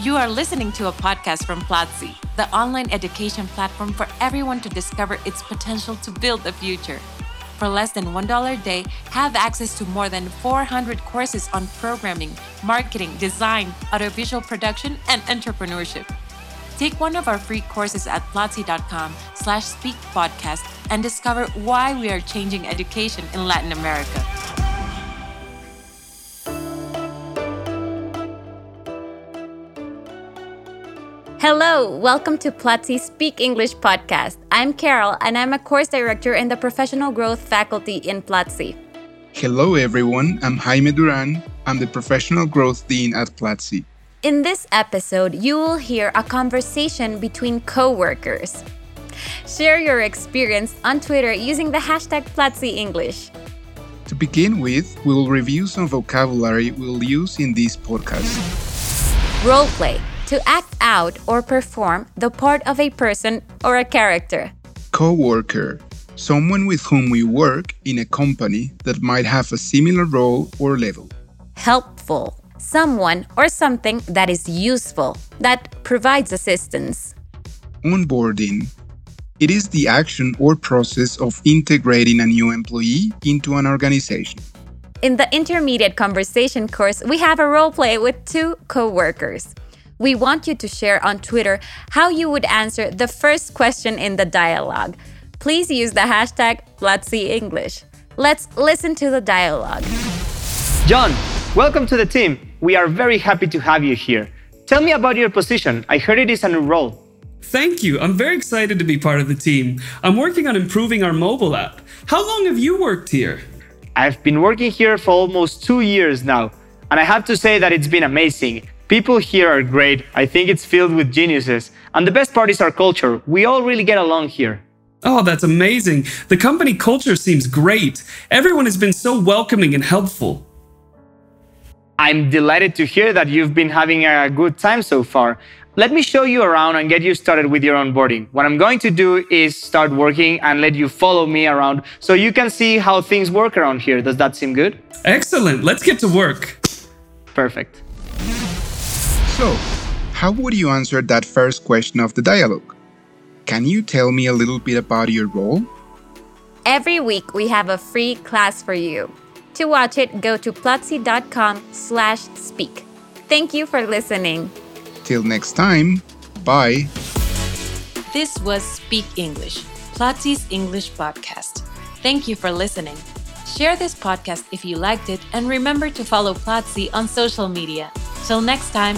You are listening to a podcast from Platzi, the online education platform for everyone to discover its potential to build the future. For less than $1 a day, have access to more than 400 courses on programming, marketing, design, audiovisual production, and entrepreneurship. Take one of our free courses at platzi.com slash speak podcast and discover why we are changing education in Latin America. Hello, welcome to Platzi Speak English podcast. I'm Carol and I'm a course director in the professional growth faculty in Platzi. Hello everyone, I'm Jaime Duran. I'm the professional growth dean at Platzi. In this episode, you will hear a conversation between co-workers. Share your experience on Twitter using the hashtag Platzi English. To begin with, we will review some vocabulary we'll use in this podcast. Roleplay to act out or perform the part of a person or a character. Coworker, someone with whom we work in a company that might have a similar role or level. Helpful, someone or something that is useful, that provides assistance. Onboarding, it is the action or process of integrating a new employee into an organization. In the intermediate conversation course, we have a role play with two co-workers. We want you to share on Twitter how you would answer the first question in the dialogue. Please use the hashtag Platzi English. Let's listen to the dialogue. John, welcome to the team. We are very happy to have you here. Tell me about your position. I heard it is a new role. Thank you. I'm very excited to be part of the team. I'm working on improving our mobile app. How long have you worked here? I've been working here for almost two years now, and I have to say that it's been amazing. People here are great. I think it's filled with geniuses. And the best part is our culture. We all really get along here. Oh, that's amazing. The company culture seems great. Everyone has been so welcoming and helpful. I'm delighted to hear that you've been having a good time so far. Let me show you around and get you started with your onboarding. What I'm going to do is start working and let you follow me around so you can see how things work around here. Does that seem good? Excellent. Let's get to work. Perfect. So, how would you answer that first question of the dialogue? Can you tell me a little bit about your role? Every week we have a free class for you. To watch it, go to platzi.com slash speak. Thank you for listening. Till next time, bye. This was Speak English, Platzi's English podcast. Thank you for listening. Share this podcast if you liked it and remember to follow Platzi on social media. Till next time.